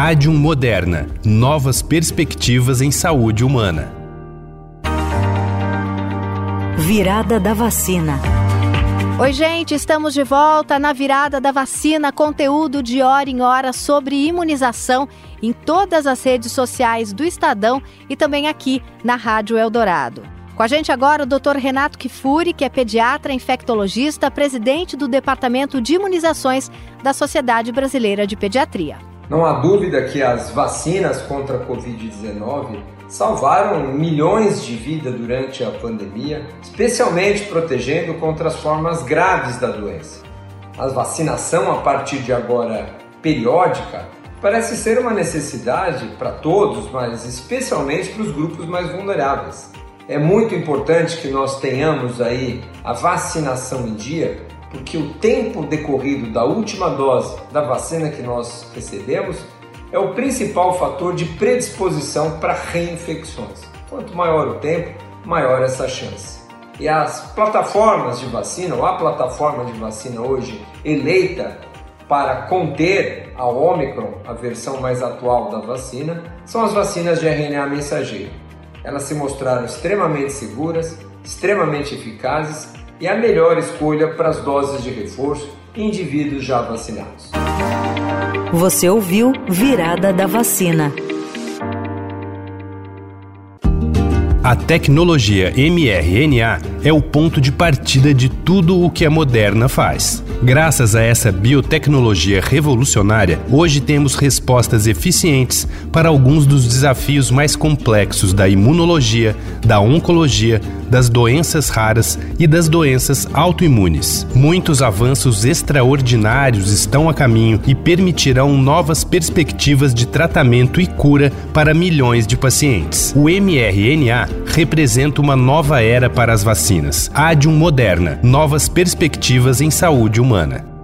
Adium Moderna. Novas perspectivas em saúde humana. Virada da vacina. Oi, gente, estamos de volta na virada da vacina, conteúdo de hora em hora sobre imunização em todas as redes sociais do Estadão e também aqui na Rádio Eldorado. Com a gente agora o Dr. Renato Kifuri, que é pediatra, infectologista, presidente do Departamento de Imunizações da Sociedade Brasileira de Pediatria. Não há dúvida que as vacinas contra a Covid-19 salvaram milhões de vidas durante a pandemia, especialmente protegendo contra as formas graves da doença. A vacinação a partir de agora periódica parece ser uma necessidade para todos, mas especialmente para os grupos mais vulneráveis. É muito importante que nós tenhamos aí a vacinação em dia, porque o tempo decorrido da última dose da vacina que nós recebemos é o principal fator de predisposição para reinfecções. Quanto maior o tempo, maior essa chance. E as plataformas de vacina, ou a plataforma de vacina hoje eleita para conter a Omicron, a versão mais atual da vacina, são as vacinas de RNA mensageiro elas se mostraram extremamente seguras, extremamente eficazes e a melhor escolha para as doses de reforço em indivíduos já vacinados. Você ouviu Virada da Vacina. A tecnologia mRNA é o ponto de partida de tudo o que a Moderna faz. Graças a essa biotecnologia revolucionária, hoje temos respostas eficientes para alguns dos desafios mais complexos da imunologia, da oncologia, das doenças raras e das doenças autoimunes. Muitos avanços extraordinários estão a caminho e permitirão novas perspectivas de tratamento e cura para milhões de pacientes. O mRNA representa uma nova era para as vacinas. Adium Moderna, novas perspectivas em saúde humana.